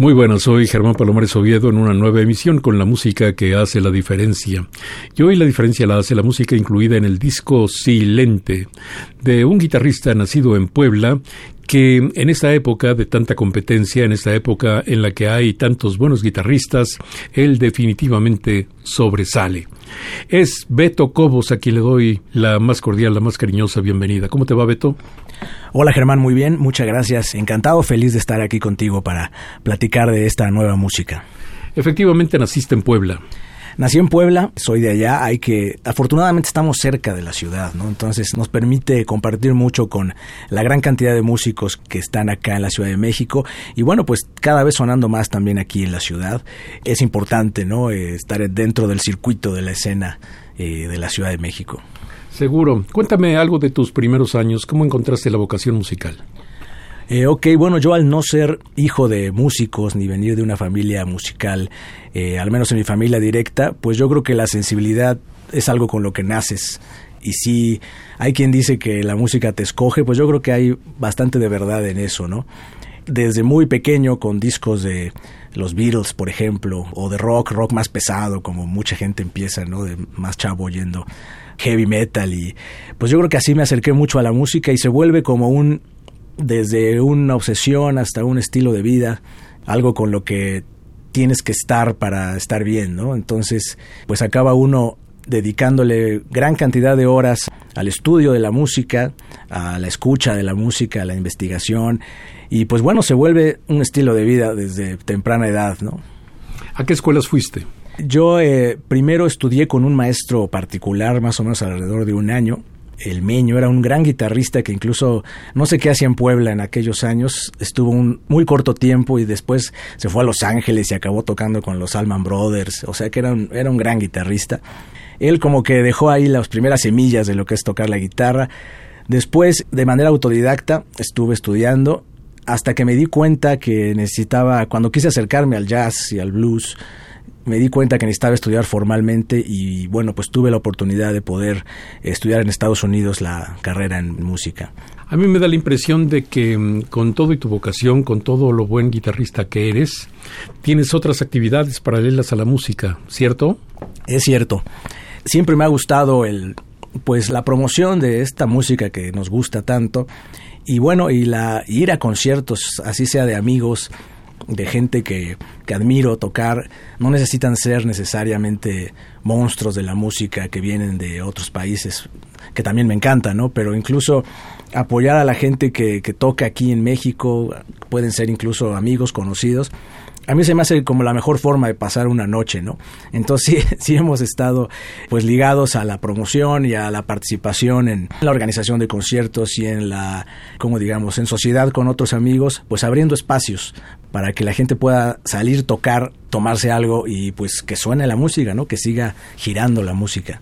Muy buenas, soy Germán Palomares Oviedo en una nueva emisión con la música que hace la diferencia. Y hoy la diferencia la hace la música incluida en el disco Silente de un guitarrista nacido en Puebla que en esta época de tanta competencia, en esta época en la que hay tantos buenos guitarristas, él definitivamente sobresale. Es Beto Cobos a quien le doy la más cordial, la más cariñosa bienvenida. ¿Cómo te va, Beto? Hola Germán, muy bien, muchas gracias. Encantado, feliz de estar aquí contigo para platicar de esta nueva música. Efectivamente naciste en Puebla. Nací en Puebla, soy de allá, hay que, afortunadamente estamos cerca de la ciudad, ¿no? Entonces nos permite compartir mucho con la gran cantidad de músicos que están acá en la Ciudad de México y bueno, pues cada vez sonando más también aquí en la ciudad. Es importante, ¿no? Eh, estar dentro del circuito de la escena eh, de la Ciudad de México. Seguro. Cuéntame algo de tus primeros años. ¿Cómo encontraste la vocación musical? Eh, ok, bueno, yo al no ser hijo de músicos ni venir de una familia musical, eh, al menos en mi familia directa, pues yo creo que la sensibilidad es algo con lo que naces. Y si hay quien dice que la música te escoge, pues yo creo que hay bastante de verdad en eso, ¿no? Desde muy pequeño con discos de los Beatles, por ejemplo, o de rock, rock más pesado, como mucha gente empieza, ¿no? De más chavo oyendo heavy metal y pues yo creo que así me acerqué mucho a la música y se vuelve como un desde una obsesión hasta un estilo de vida, algo con lo que tienes que estar para estar bien, ¿no? Entonces, pues acaba uno dedicándole gran cantidad de horas al estudio de la música, a la escucha de la música, a la investigación, y pues bueno, se vuelve un estilo de vida desde temprana edad, ¿no? ¿A qué escuelas fuiste? Yo eh, primero estudié con un maestro particular, más o menos alrededor de un año, el Meño, era un gran guitarrista que incluso no sé qué hacía en Puebla en aquellos años, estuvo un muy corto tiempo y después se fue a Los Ángeles y acabó tocando con los Alman Brothers, o sea que era un, era un gran guitarrista. Él como que dejó ahí las primeras semillas de lo que es tocar la guitarra. Después, de manera autodidacta, estuve estudiando hasta que me di cuenta que necesitaba, cuando quise acercarme al jazz y al blues, me di cuenta que necesitaba estudiar formalmente y bueno, pues tuve la oportunidad de poder estudiar en Estados Unidos la carrera en música. A mí me da la impresión de que mm, con todo y tu vocación, con todo lo buen guitarrista que eres, tienes otras actividades paralelas a la música, ¿cierto? Es cierto. Siempre me ha gustado el pues la promoción de esta música que nos gusta tanto y bueno, y la ir a conciertos, así sea de amigos, de gente que, que, admiro tocar, no necesitan ser necesariamente monstruos de la música que vienen de otros países, que también me encanta, ¿no? Pero incluso apoyar a la gente que, que toca aquí en México, pueden ser incluso amigos, conocidos, a mí se me hace como la mejor forma de pasar una noche, ¿no? Entonces sí, sí hemos estado pues ligados a la promoción y a la participación en la organización de conciertos y en la, como digamos, en sociedad con otros amigos, pues abriendo espacios para que la gente pueda salir, tocar, tomarse algo y pues que suene la música, ¿no? Que siga girando la música.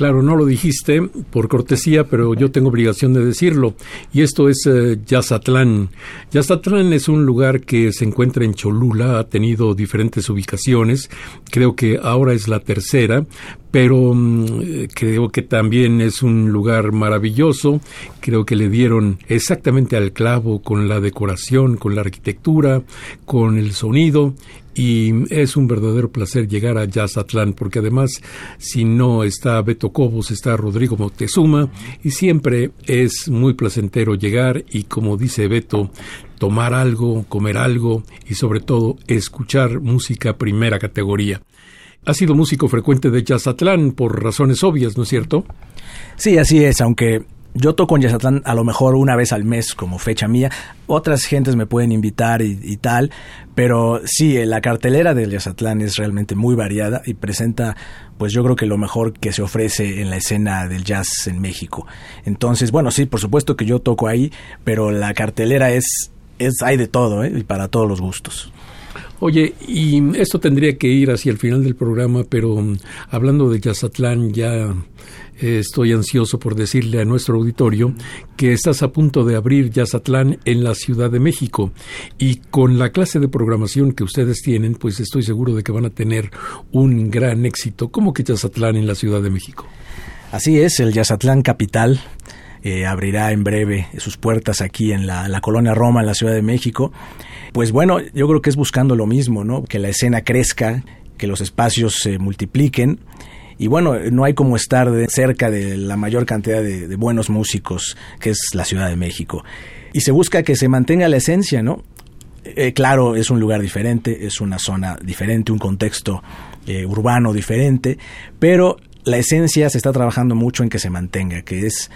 Claro, no lo dijiste por cortesía, pero yo tengo obligación de decirlo. Y esto es eh, Yazatlán. Yazatlán es un lugar que se encuentra en Cholula, ha tenido diferentes ubicaciones, creo que ahora es la tercera, pero mm, creo que también es un lugar maravilloso, creo que le dieron exactamente al clavo con la decoración, con la arquitectura, con el sonido y es un verdadero placer llegar a Yazatlán porque además si no está Beto Cobos está Rodrigo Moctezuma y siempre es muy placentero llegar y como dice Beto tomar algo, comer algo y sobre todo escuchar música primera categoría. Ha sido músico frecuente de Yazatlán por razones obvias, ¿no es cierto? Sí, así es, aunque yo toco en Yazatlán a lo mejor una vez al mes como fecha mía. Otras gentes me pueden invitar y, tal, pero sí, la cartelera del Yazatlán es realmente muy variada y presenta, pues yo creo que lo mejor que se ofrece en la escena del jazz en México. Entonces, bueno, sí, por supuesto que yo toco ahí, pero la cartelera es, es hay de todo, ¿eh? y para todos los gustos. Oye, y esto tendría que ir hacia el final del programa, pero mm, hablando de Yazatlán ya estoy ansioso por decirle a nuestro auditorio que estás a punto de abrir Yazatlán en la Ciudad de México y con la clase de programación que ustedes tienen, pues estoy seguro de que van a tener un gran éxito. ¿Cómo que Yazatlán en la Ciudad de México? Así es, el Yazatlán Capital eh, abrirá en breve sus puertas aquí en la, la, colonia Roma, en la Ciudad de México. Pues bueno, yo creo que es buscando lo mismo, ¿no? Que la escena crezca, que los espacios se multipliquen y bueno, no hay como estar de cerca de la mayor cantidad de, buenos músicos que es la Ciudad de México. Y se busca que se mantenga la esencia, ¿no? Eh, claro, es un lugar diferente, es una zona diferente, un contexto eh, urbano diferente, pero la esencia se está trabajando mucho en que se mantenga, que es,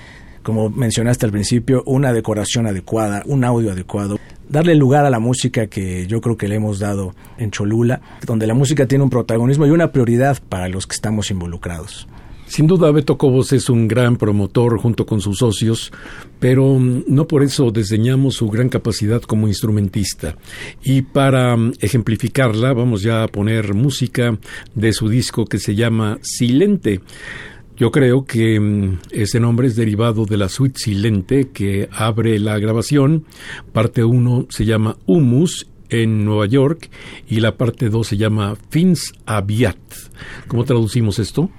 como mencionaste al principio, una decoración adecuada, un audio adecuado, darle lugar a la música que yo creo que le hemos dado en Cholula, donde la música tiene un protagonismo y una prioridad para los que estamos involucrados. Sin duda, Beto Cobos es un gran promotor junto con sus socios, pero mm, no por eso desdeñamos su gran capacidad como instrumentista. Y para mm, ejemplificarla, vamos ya a poner música de su disco que se llama Silente. Yo creo que mm, ese nombre es derivado de la suite silente que abre la grabación. Parte 1 se llama Humus en Nueva York y la parte 2 se llama Fins Aviat. ¿Cómo traducimos esto?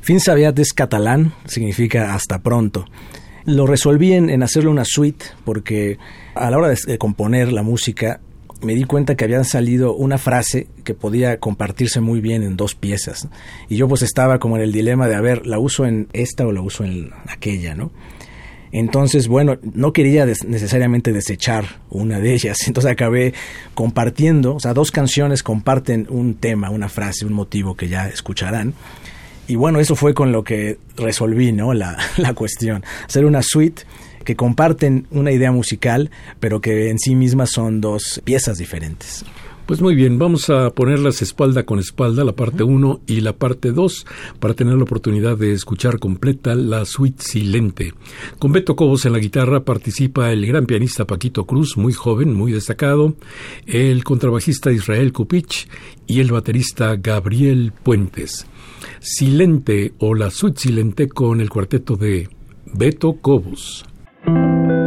Fins Aviat es catalán, significa hasta pronto. Lo resolví en, en hacerle una suite porque a la hora de componer la música me di cuenta que había salido una frase que podía compartirse muy bien en dos piezas. Y yo pues estaba como en el dilema de, a ver, ¿la uso en esta o la uso en aquella, no? Entonces, bueno, no quería necesariamente desechar una de ellas. Entonces acabé compartiendo, o sea, dos canciones comparten un tema, una frase, un motivo que ya escucharán. Y bueno, eso fue con lo que resolví, ¿no? La, la cuestión. Hacer una suite que comparten una idea musical, pero que en sí mismas son dos piezas diferentes. Pues muy bien, vamos a ponerlas espalda con espalda, la parte 1 y la parte 2, para tener la oportunidad de escuchar completa la suite silente. Con Beto Cobos en la guitarra participa el gran pianista Paquito Cruz, muy joven, muy destacado, el contrabajista Israel Kupich y el baterista Gabriel Puentes. Silente o la suite silente con el cuarteto de Beto Cobos. Thank you.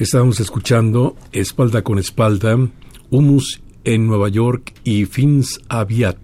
Estábamos escuchando Espalda con Espalda, Humus en Nueva York y Fins Aviat.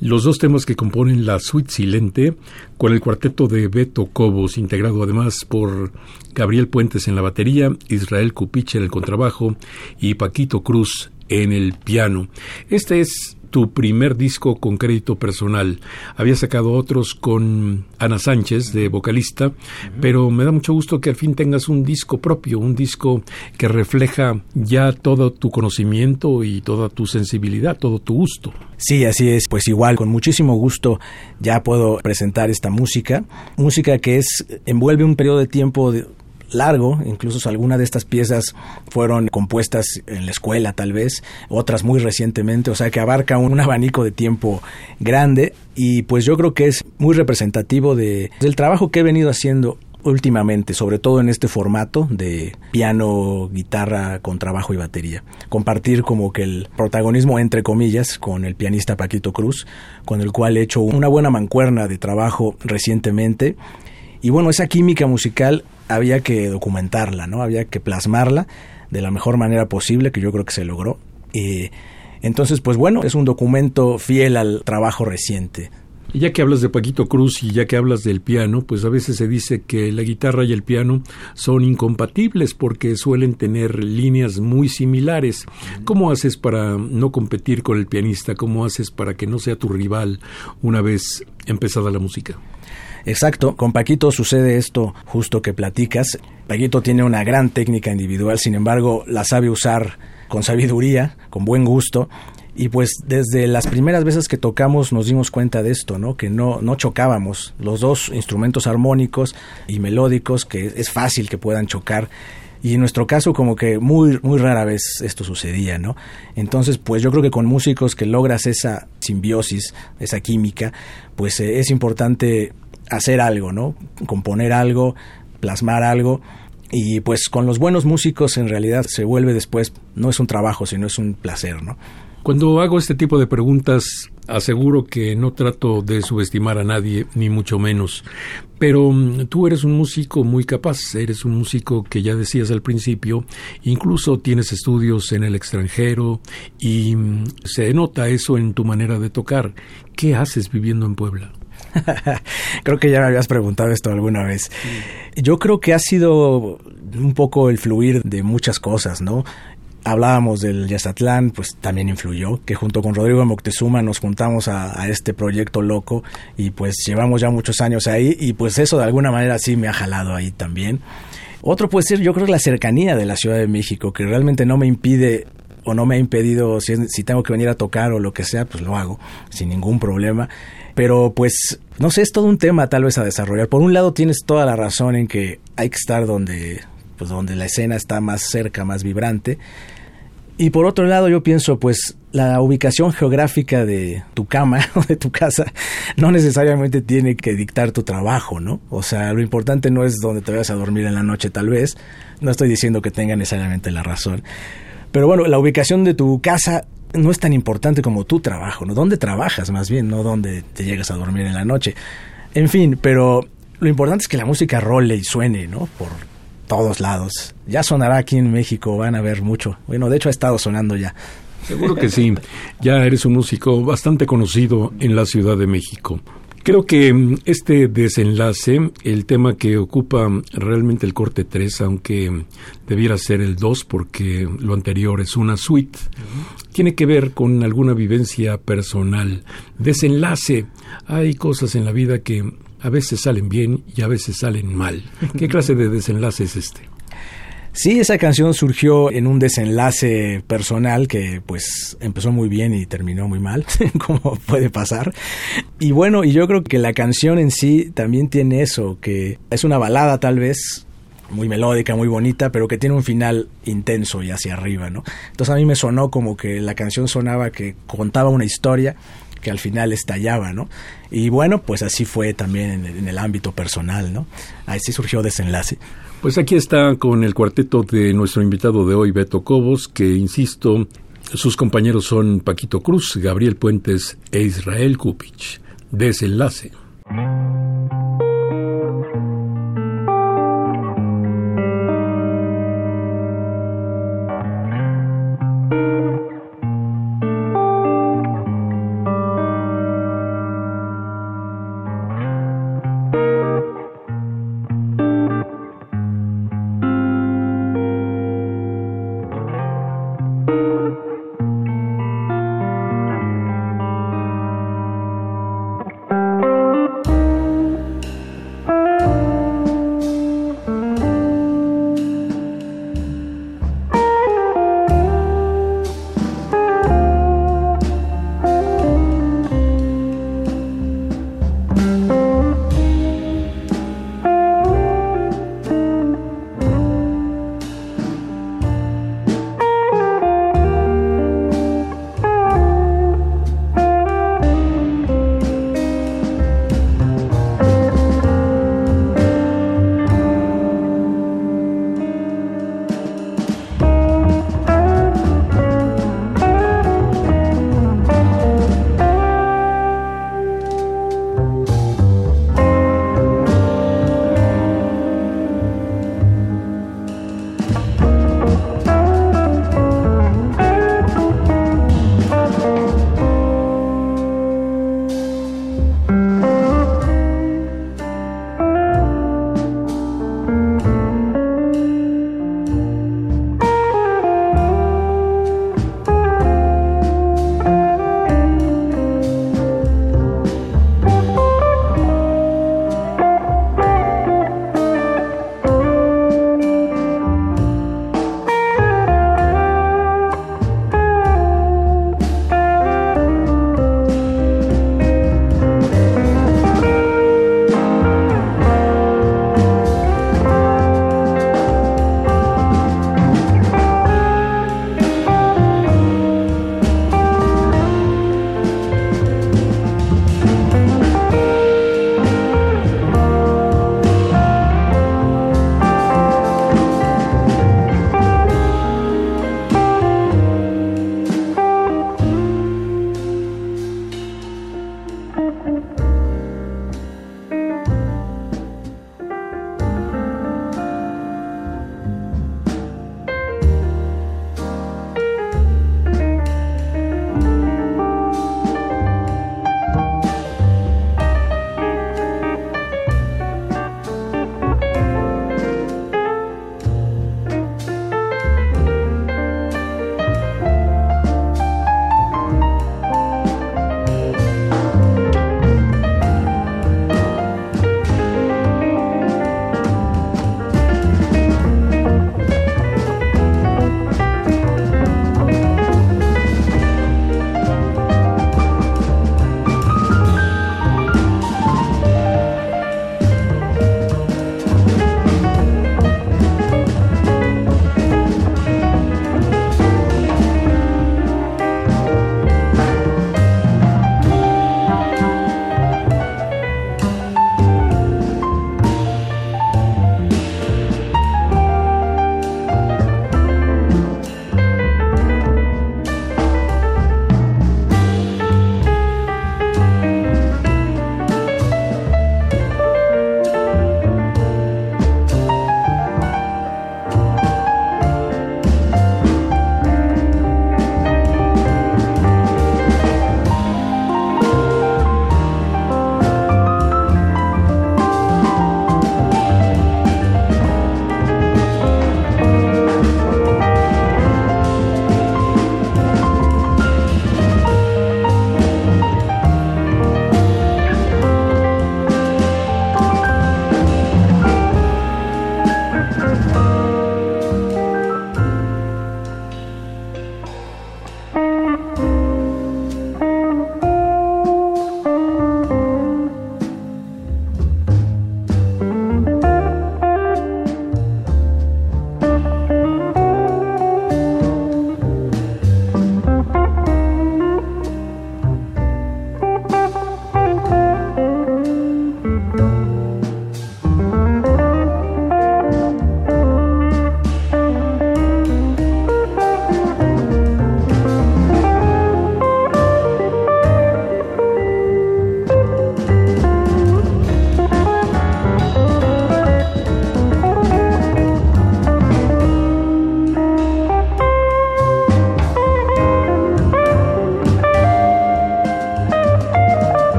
Los dos temas que componen la suite silente con el cuarteto de Beto Cobos, integrado además por Gabriel Puentes en la batería, Israel Cupich en el contrabajo y Paquito Cruz en el piano. Este es tu primer disco con crédito personal. Había sacado otros con Ana Sánchez de vocalista, pero me da mucho gusto que al fin tengas un disco propio, un disco que refleja ya todo tu conocimiento y toda tu sensibilidad, todo tu gusto. Sí, así es. Pues igual, con muchísimo gusto ya puedo presentar esta música. Música que es envuelve un periodo de tiempo de, largo, incluso algunas de estas piezas fueron compuestas en la escuela tal vez, otras muy recientemente, o sea que abarca un, abanico de tiempo grande y pues yo creo que es muy representativo de, del trabajo que he venido haciendo últimamente, sobre todo en este formato de piano, guitarra con trabajo y batería. Compartir como que el protagonismo entre comillas con el pianista Paquito Cruz, con el cual he hecho una buena mancuerna de trabajo recientemente. Y bueno, esa química musical había que documentarla, ¿no? Había que plasmarla de la mejor manera posible, que yo creo que se logró. Y entonces, pues bueno, es un documento fiel al trabajo reciente. Y ya que hablas de Paquito Cruz y ya que hablas del piano, pues a veces se dice que la guitarra y el piano son incompatibles porque suelen tener líneas muy similares. ¿Cómo haces para no competir con el pianista? ¿Cómo haces para que no sea tu rival una vez empezada la música? Exacto, con Paquito sucede esto justo que platicas. Paquito tiene una gran técnica individual, sin embargo la sabe usar con sabiduría, con buen gusto. Y pues desde las primeras veces que tocamos nos dimos cuenta de esto, ¿no? Que no, no chocábamos. Los dos instrumentos armónicos y melódicos, que es fácil que puedan chocar. Y en nuestro caso como que muy, muy rara vez esto sucedía, ¿no? Entonces, pues yo creo que con músicos que logras esa simbiosis, esa química, pues eh, es importante hacer algo, ¿no? Componer algo, plasmar algo. Y pues con los buenos músicos en realidad se vuelve después, no es un trabajo, sino es un placer, ¿no? Cuando hago este tipo de preguntas, aseguro que no trato de subestimar a nadie, ni mucho menos. Pero mm, tú eres un músico muy capaz, eres un músico que ya decías al principio, incluso tienes estudios en el extranjero y mm, se nota eso en tu manera de tocar. ¿Qué haces viviendo en Puebla? creo que ya me habías preguntado esto alguna vez. Yo creo que ha sido un poco el fluir de muchas cosas, ¿no? Hablábamos del Yazatlán, pues también influyó, que junto con Rodrigo Moctezuma nos juntamos a, este proyecto loco y pues llevamos ya muchos años ahí y pues eso de alguna manera sí me ha jalado ahí también. Otro puede ser, yo creo, la cercanía de la Ciudad de México, que realmente no me impide o no me ha impedido, si, si tengo que venir a tocar o lo que sea, pues lo hago sin ningún problema. Pero pues, no sé, es todo un tema tal vez a desarrollar. Por un lado tienes toda la razón en que hay que estar donde, pues donde la escena está más cerca, más vibrante. Y por otro lado yo pienso, pues la ubicación geográfica de tu cama o de tu casa no necesariamente tiene que dictar tu trabajo, ¿no? O sea, lo importante no es donde te vayas a dormir en la noche tal vez. No estoy diciendo que tenga necesariamente la razón. Pero bueno, la ubicación de tu casa no es tan importante como tu trabajo, ¿no? ¿Dónde trabajas más bien, no dónde te llegas a dormir en la noche? En fin, pero lo importante es que la música role y suene, ¿no? Por todos lados. Ya sonará aquí en México, van a ver mucho. Bueno, de hecho ha estado sonando ya. Seguro que sí. Ya eres un músico bastante conocido en la Ciudad de México. Creo que mm, este desenlace, el tema que ocupa realmente el corte 3, aunque debiera ser el 2 porque lo anterior es una suite, tiene que ver con alguna vivencia personal. Desenlace, hay cosas en la vida que a veces salen bien y a veces salen mal. ¿Qué clase de desenlace es este? Sí, esa canción surgió en un desenlace personal que pues empezó muy bien y terminó muy mal, como puede pasar. Y bueno, y yo creo que la canción en sí también tiene eso, que es una balada tal vez muy melódica, muy bonita, pero que tiene un final intenso y hacia arriba, ¿no? Entonces a mí me sonó como que la canción sonaba que contaba una historia que al final estallaba, ¿no? Y bueno, pues así fue también en el, en el ámbito personal, ¿no? Así surgió desenlace. Pues aquí está con el cuarteto de nuestro invitado de hoy, Beto Cobos, que, insisto, sus compañeros son Paquito Cruz, Gabriel Puentes e Israel Kupich. Desenlace.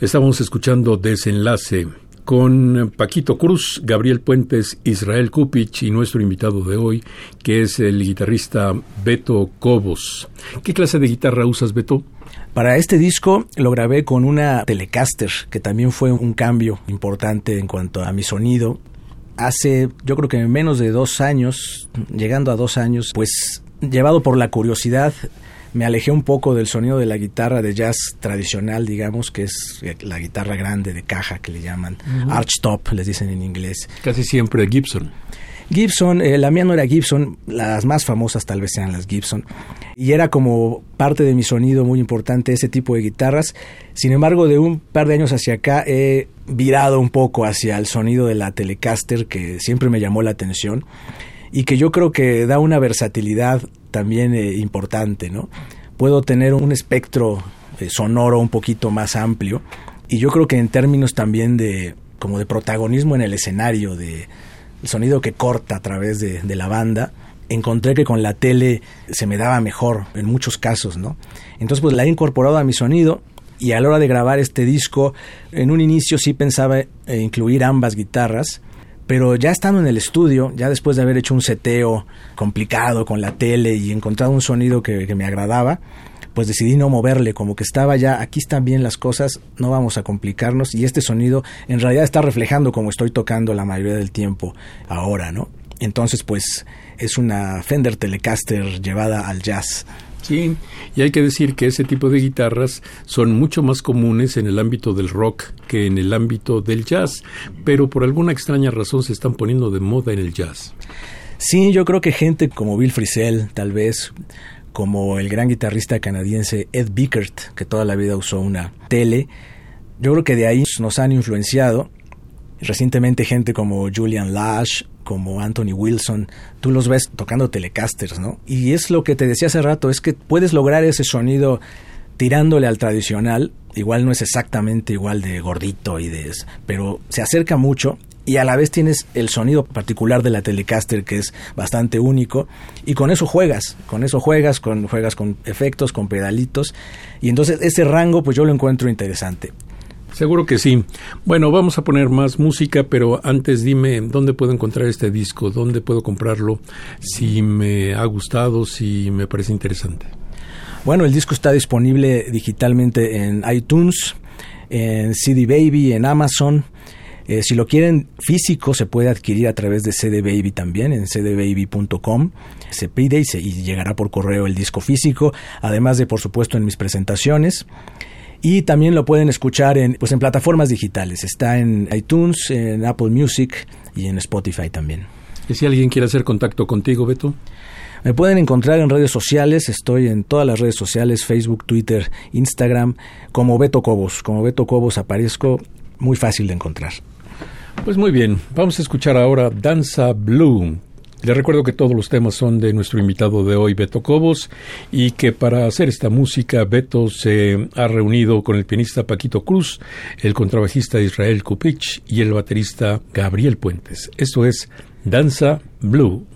Estamos escuchando Desenlace con Paquito Cruz, Gabriel Puentes, Israel Kupich y nuestro invitado de hoy, que es el guitarrista Beto Cobos. ¿Qué clase de guitarra usas, Beto? Para este disco lo grabé con una Telecaster, que también fue un cambio importante en cuanto a mi sonido. Hace, yo creo que menos de dos años, llegando a dos años, pues llevado por la curiosidad, me alejé un poco del sonido de la guitarra de jazz tradicional, digamos, que es la guitarra grande de caja que le llaman, archtop, les dicen en inglés. Casi siempre Gibson. Gibson, eh, la mía no era Gibson, las más famosas tal vez sean las Gibson, y era como parte de mi sonido muy importante ese tipo de guitarras. Sin embargo, de un par de años hacia acá he virado un poco hacia el sonido de la Telecaster que siempre me llamó la atención y que yo creo que da una versatilidad también eh, importante, ¿no? Puedo tener un espectro eh, sonoro un poquito más amplio y yo creo que en términos también de como de protagonismo en el escenario, de sonido que corta a través de, de la banda, encontré que con la tele se me daba mejor en muchos casos, ¿no? Entonces pues la he incorporado a mi sonido y a la hora de grabar este disco, en un inicio sí pensaba eh, incluir ambas guitarras, pero ya estando en el estudio, ya después de haber hecho un seteo complicado con la tele y encontrado un sonido que, me agradaba, pues decidí no moverle, como que estaba ya, aquí están bien las cosas, no vamos a complicarnos y este sonido en realidad está reflejando como estoy tocando la mayoría del tiempo ahora, ¿no? Entonces pues es una Fender Telecaster llevada al jazz. Sí, y hay que decir que ese tipo de guitarras son mucho más comunes en el ámbito del rock que en el ámbito del jazz, pero por alguna extraña razón se están poniendo de moda en el jazz. Sí, yo creo que gente como Bill Frisell, tal vez, como el gran guitarrista canadiense Ed Bickert, que toda la vida usó una tele, yo creo que de ahí nos han influenciado. Recientemente gente como Julian Lash como Anthony Wilson, tú los ves tocando telecasters, ¿no? Y es lo que te decía hace rato, es que puedes lograr ese sonido tirándole al tradicional, igual no es exactamente igual de gordito y de pero se acerca mucho y a la vez tienes el sonido particular de la Telecaster que es bastante único y con eso juegas, con eso juegas, con juegas con efectos, con pedalitos y entonces ese rango pues yo lo encuentro interesante. Seguro que sí. Bueno, vamos a poner más música, pero antes dime dónde puedo encontrar este disco, dónde puedo comprarlo, si me ha gustado, si me parece interesante. Bueno, el disco está disponible digitalmente en iTunes, en CD Baby, en Amazon. Eh, si lo quieren físico, se puede adquirir a través de CD Baby también, en cdbaby.com. Se pide y, y llegará por correo el disco físico, además de, por supuesto, en mis presentaciones y también lo pueden escuchar en, pues en plataformas digitales. Está en iTunes, en Apple Music y en Spotify también. ¿Y si alguien quiere hacer contacto contigo, Beto? Me pueden encontrar en redes sociales, estoy en todas las redes sociales, Facebook, Twitter, Instagram, como Beto Cobos. Como Beto Cobos aparezco, muy fácil de encontrar. Pues muy bien, vamos a escuchar ahora Danza Blue les recuerdo que todos los temas son de nuestro invitado de hoy, Beto Cobos, y que para hacer esta música, Beto se ha reunido con el pianista Paquito Cruz, el contrabajista Israel Kupich y el baterista Gabriel Puentes. Esto es Danza Blue.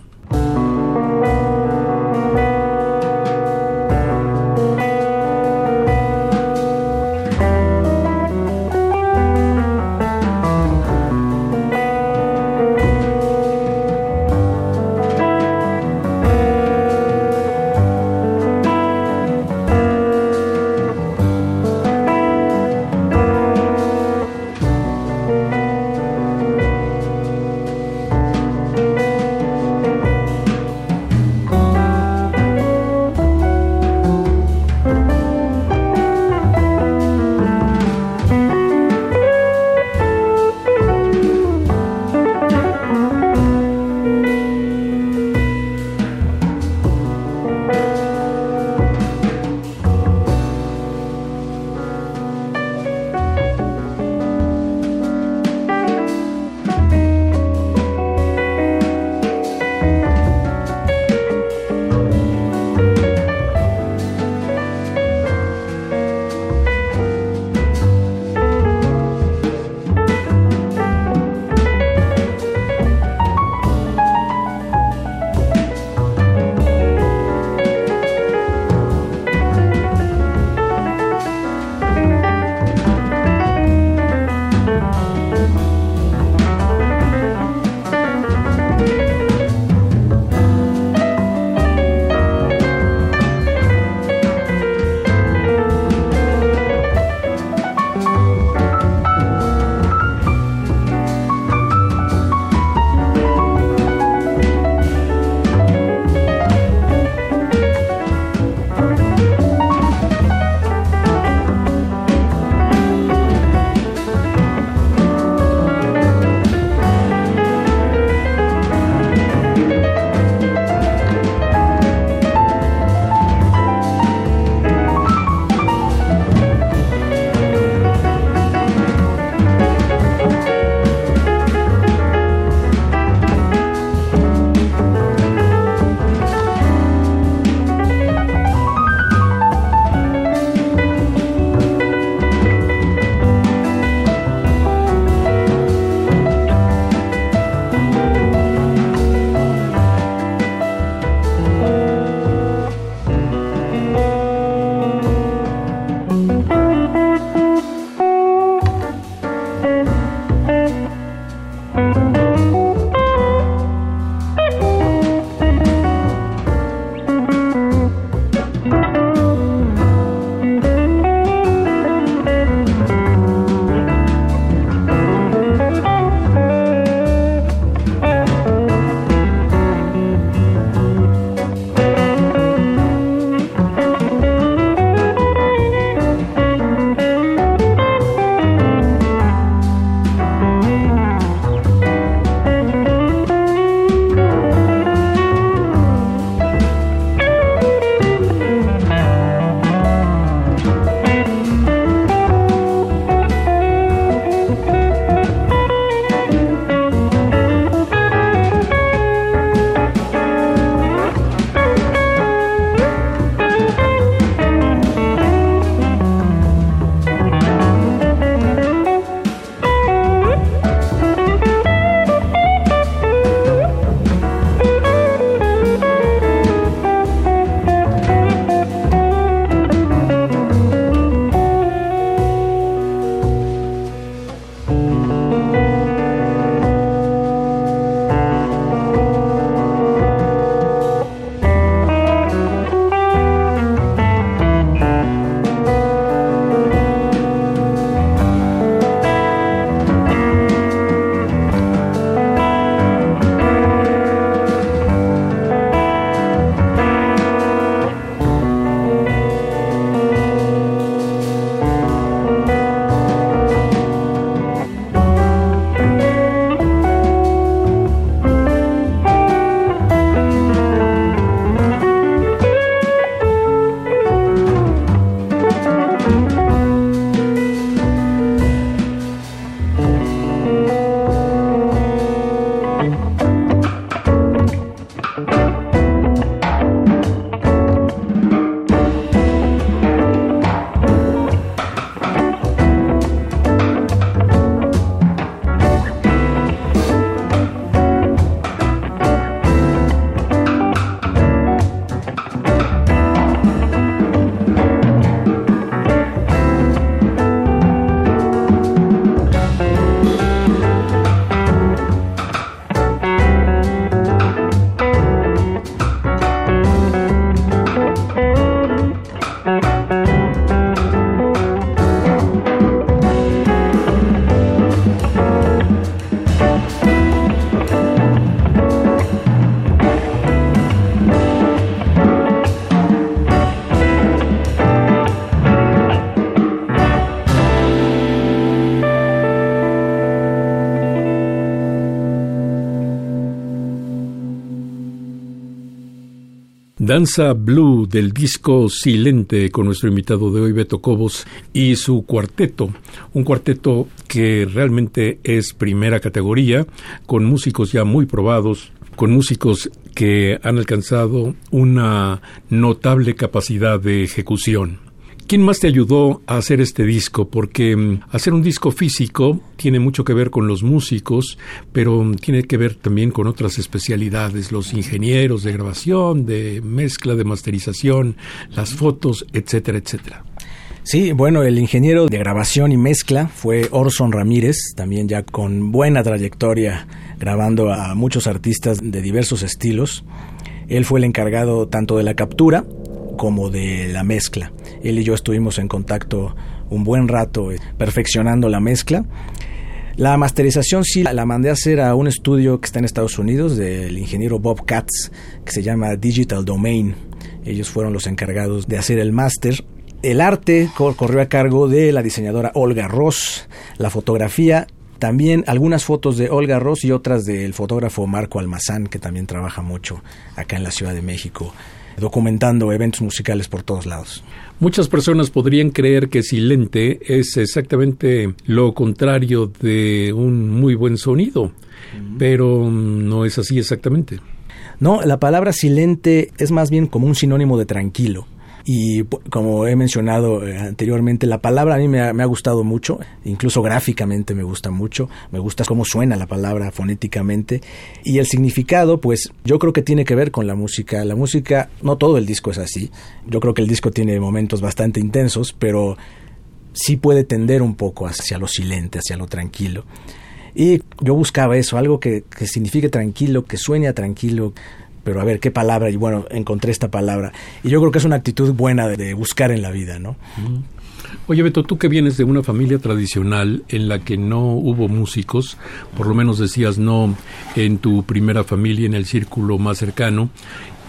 Danza Blue del disco Silente con nuestro invitado de hoy, Beto Cobos, y su cuarteto. Un cuarteto que realmente es primera categoría, con músicos ya muy probados, con músicos que han alcanzado una notable capacidad de ejecución. ¿Quién más te ayudó a hacer este disco? Porque mm, hacer un disco físico tiene mucho que ver con los músicos, pero mm, tiene que ver también con otras especialidades, los ingenieros de grabación, de mezcla, de masterización, las fotos, etcétera, etcétera. Sí, bueno, el ingeniero de grabación y mezcla fue Orson Ramírez, también ya con buena trayectoria grabando a muchos artistas de diversos estilos. Él fue el encargado tanto de la captura como de la mezcla. Él y yo estuvimos en contacto un buen rato eh, perfeccionando la mezcla. La masterización sí la mandé a hacer a un estudio que está en Estados Unidos del ingeniero Bob Katz, que se llama Digital Domain. Ellos fueron los encargados de hacer el máster. El arte corrió a cargo de la diseñadora Olga Ross, la fotografía también algunas fotos de Olga Ross y otras del fotógrafo Marco Almazán, que también trabaja mucho acá en la Ciudad de México documentando eventos musicales por todos lados. Muchas personas podrían creer que silente es exactamente lo contrario de un muy buen sonido, pero no es así exactamente. No, la palabra silente es más bien como un sinónimo de tranquilo. Y como he mencionado eh, anteriormente, la palabra a mí me ha, gustado mucho, incluso gráficamente me gusta mucho, me gusta cómo suena la palabra fonéticamente. Y el significado, pues yo creo que tiene que ver con la música. La música, no todo el disco es así. Yo creo que el disco tiene momentos bastante intensos, pero sí puede tender un poco hacia lo silente, hacia lo tranquilo. Y yo buscaba eso, algo que, que signifique tranquilo, que sueña tranquilo, pero a ver qué palabra, y bueno, encontré esta palabra. Y yo creo que es una actitud buena de, buscar en la vida, ¿no? Oye, Beto, tú que vienes de una familia tradicional en la que no hubo músicos, por lo menos decías no en tu primera familia, en el círculo más cercano,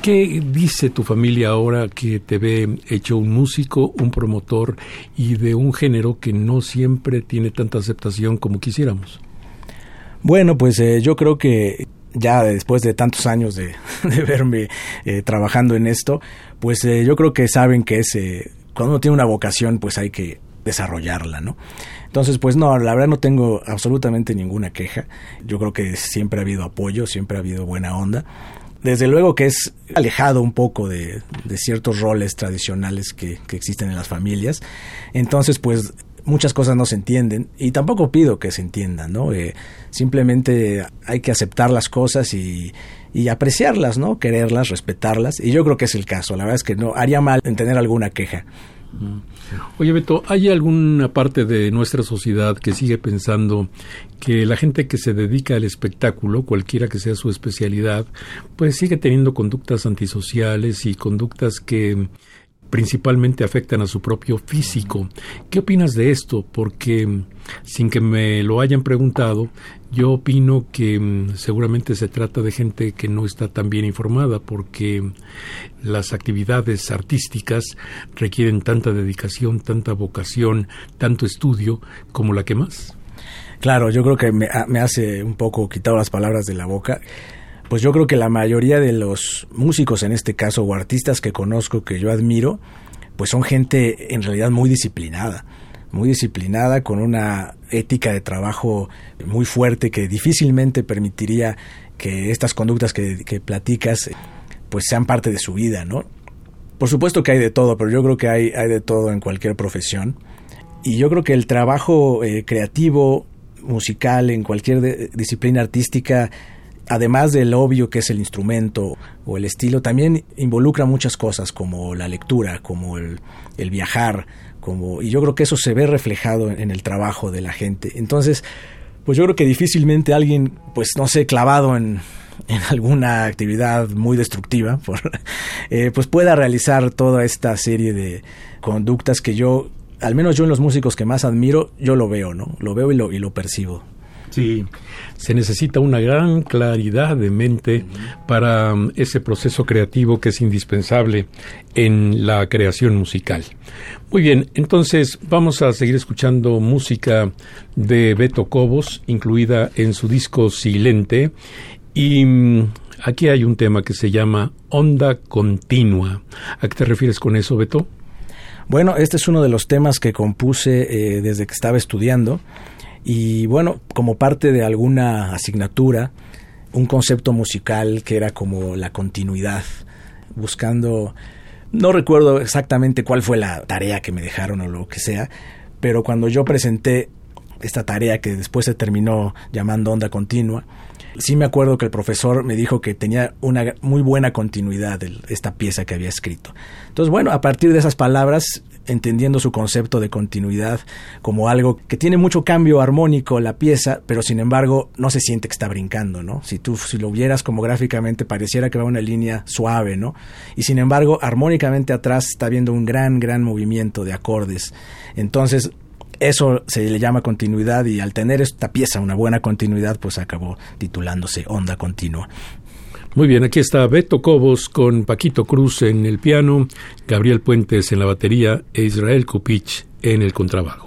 ¿Qué dice tu familia ahora que te ve hecho un músico, un promotor y de un género que no siempre tiene tanta aceptación como quisiéramos? Bueno, pues eh, yo creo que ya después de tantos años de, verme eh, trabajando en esto, pues eh, yo creo que saben que es, cuando uno tiene una vocación, pues hay que desarrollarla, ¿no? Entonces, pues no, la verdad no tengo absolutamente ninguna queja. Yo creo que siempre ha habido apoyo, siempre ha habido buena onda. Desde luego que es alejado un poco de, ciertos roles tradicionales que, que, existen en las familias. Entonces, pues muchas cosas no se entienden y tampoco pido que se entiendan, ¿no? Eh, simplemente hay que aceptar las cosas y, y apreciarlas, ¿no? Quererlas, respetarlas y yo creo que es el caso. La verdad es que no haría mal en tener alguna queja. Oye Beto, ¿hay alguna parte de nuestra sociedad que sigue pensando que la gente que se dedica al espectáculo, cualquiera que sea su especialidad, pues sigue teniendo conductas antisociales y conductas que principalmente afectan a su propio físico. ¿Qué opinas de esto? Porque mm, sin que me lo hayan preguntado, yo opino que mm, seguramente se trata de gente que no está tan bien informada porque mm, las actividades artísticas requieren tanta dedicación, tanta vocación, tanto estudio como la que más. Claro, yo creo que me, hace un poco quitado las palabras de la boca pues yo creo que la mayoría de los músicos en este caso o artistas que conozco que yo admiro, pues son gente en realidad muy disciplinada, muy disciplinada con una ética de trabajo muy fuerte que difícilmente permitiría que estas conductas que, platicas pues sean parte de su vida, ¿no? Por supuesto que hay de todo, pero yo creo que hay, hay de todo en cualquier profesión. Y yo creo que el trabajo eh, creativo, musical, en cualquier disciplina artística, además del obvio que es el instrumento o el estilo, también involucra muchas cosas como la lectura, como el, viajar, como y yo creo que eso se ve reflejado en, el trabajo de la gente. Entonces, pues yo creo que difícilmente alguien, pues no sé, clavado en, alguna actividad muy destructiva, eh, pues pueda realizar toda esta serie de conductas que yo, al menos yo en los músicos que más admiro, yo lo veo, ¿no? Lo veo y lo, y lo percibo. Sí, se necesita una gran claridad de mente para um, ese proceso creativo que es indispensable en la creación musical. Muy bien, entonces vamos a seguir escuchando música de Beto Cobos, incluida en su disco Silente. Y mm, Aquí hay un tema que se llama onda continua. ¿A qué te refieres con eso, Beto? Bueno, este es uno de los temas que compuse eh, desde que estaba estudiando y bueno, como parte de alguna asignatura, un concepto musical que era como la continuidad, buscando, no recuerdo exactamente cuál fue la tarea que me dejaron o lo que sea, pero cuando yo presenté esta tarea que después se terminó llamando onda continua, sí me acuerdo que el profesor me dijo que tenía una muy buena continuidad esta pieza que había escrito. Entonces, bueno, a partir de esas palabras, entendiendo su concepto de continuidad como algo que tiene mucho cambio armónico la pieza, pero sin embargo no se siente que está brincando, ¿no? Si tú si lo vieras como gráficamente pareciera que va una línea suave, ¿no? Y sin embargo, armónicamente atrás está viendo un gran gran movimiento de acordes. Entonces, eso se le llama continuidad y al tener esta pieza una buena continuidad, pues acabó titulándose Onda Continua. Muy bien, aquí está Beto Cobos con Paquito Cruz en el piano, Gabriel Puentes en la batería e Israel Kupich en el contrabajo.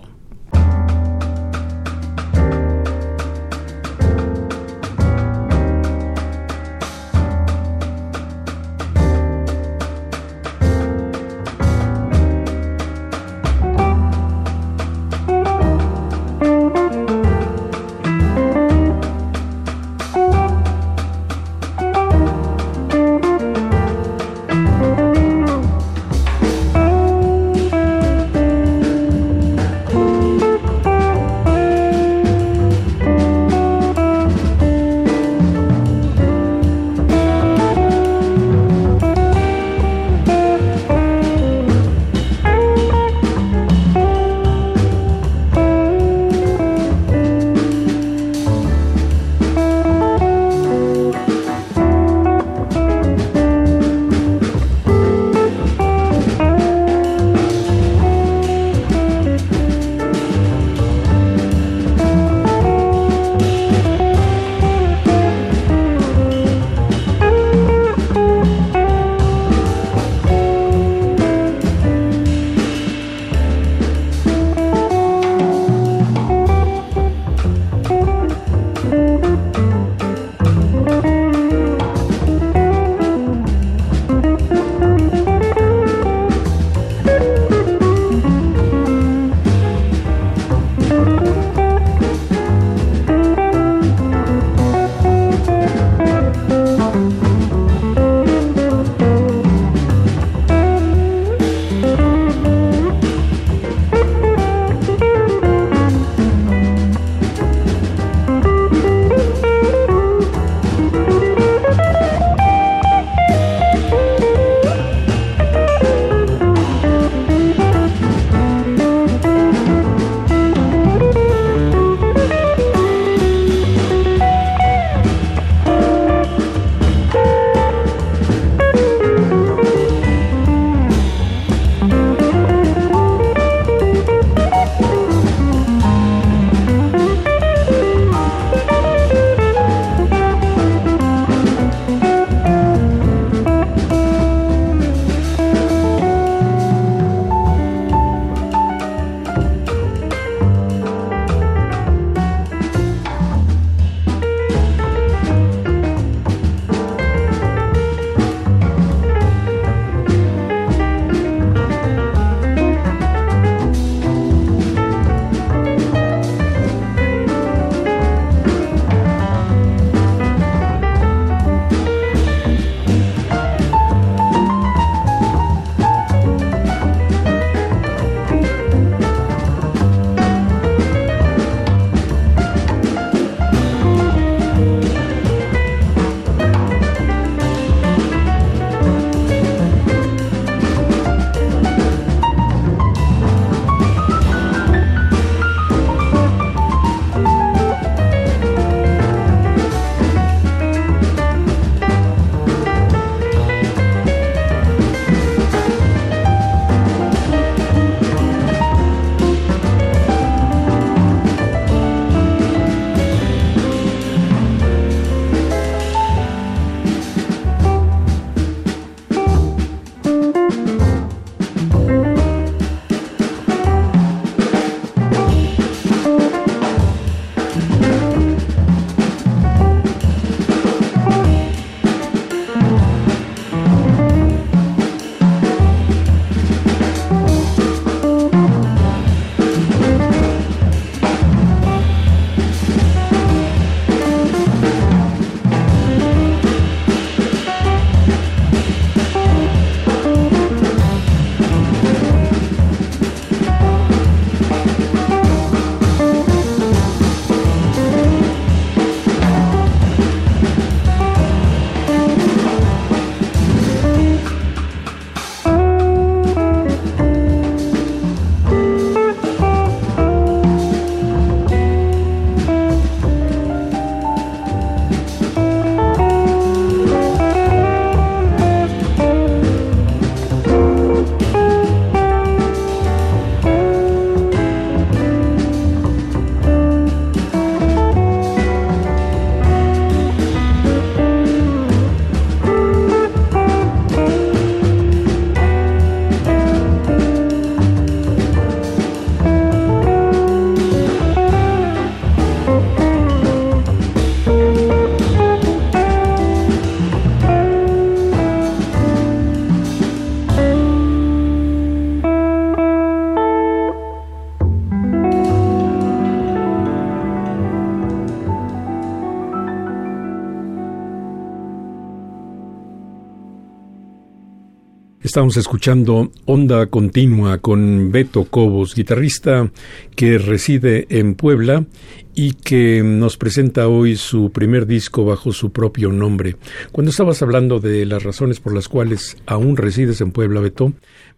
Estamos escuchando Onda Continua con Beto Cobos, guitarrista que reside en Puebla y que nos presenta hoy su primer disco bajo su propio nombre. Cuando estabas hablando de las razones por las cuales aún resides en Puebla, Beto,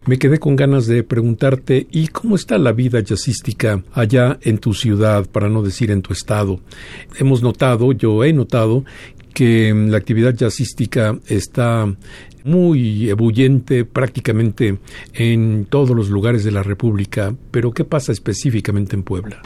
me quedé con ganas de preguntarte ¿y cómo está la vida jazzística allá en tu ciudad, para no decir en tu estado? Hemos notado, yo he notado, que la actividad jazzística está muy ebulliente prácticamente en todos los lugares de la República, pero ¿qué pasa específicamente en Puebla?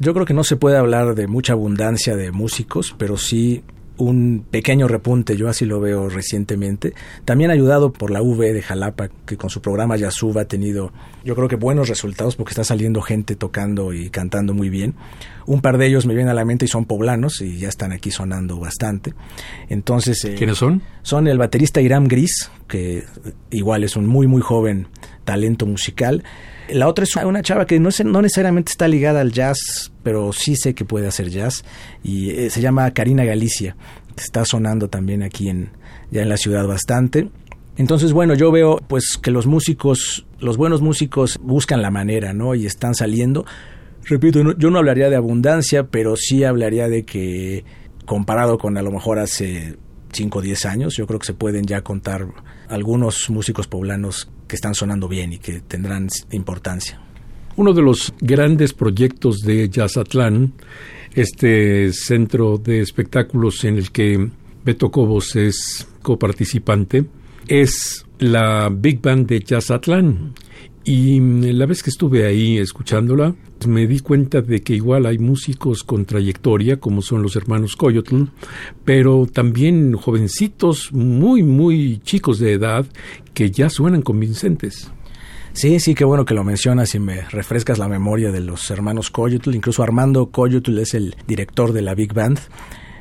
Yo creo que no se puede hablar de mucha abundancia de músicos, pero sí un pequeño repunte, yo así lo veo recientemente. También ayudado por la V de Jalapa, que con su programa Yasub ha tenido, yo creo que buenos resultados porque está saliendo gente tocando y cantando muy bien. Un par de ellos me vienen a la mente y son poblanos y ya están aquí sonando bastante. Entonces, eh, ¿quiénes son? Son el baterista Iram Gris, que igual es un muy muy joven talento musical. La otra es una chava que no, no necesariamente está ligada al jazz, pero sí sé que puede hacer jazz y eh, se llama Karina Galicia. Está sonando también aquí en ya en la ciudad bastante. Entonces, bueno, yo veo pues que los músicos, los buenos músicos buscan la manera, ¿no? Y están saliendo. Repito, yo no hablaría de abundancia, pero sí hablaría de que comparado con a lo mejor hace 5 o 10 años, yo creo que se pueden ya contar algunos músicos poblanos que están sonando bien y que tendrán importancia. Uno de los grandes proyectos de Jazzatlán, este centro de espectáculos en el que Beto Cobos es coparticipante, es la Big Band de Jazzatlán. Y la vez que estuve ahí escuchándola, me di cuenta de que igual hay músicos con trayectoria, como son los hermanos Coyotl, pero también jovencitos muy, muy chicos de edad que ya suenan convincentes. Sí, sí, qué bueno que lo mencionas y me refrescas la memoria de los hermanos Coyotl. Incluso Armando Coyotl es el director de la Big Band.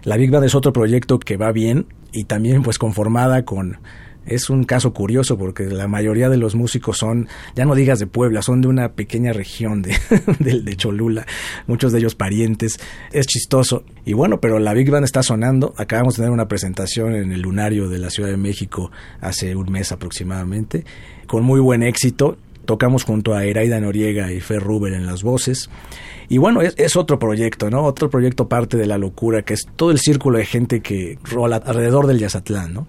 La Big Band es otro proyecto que va bien y también pues conformada con es un caso curioso porque la mayoría de los músicos son, ya no digas de Puebla, son de una pequeña región de, de, Cholula, muchos de ellos parientes, es chistoso. Y bueno, pero la Big Band está sonando, acabamos de tener una presentación en el Lunario de la Ciudad de México hace un mes aproximadamente, con muy buen éxito. Tocamos junto a Eraida Noriega y Fer Ruber en las voces. Y bueno, es, es, otro proyecto, ¿no? Otro proyecto parte de la locura, que es todo el círculo de gente que rola alrededor del Yazatlán, ¿no?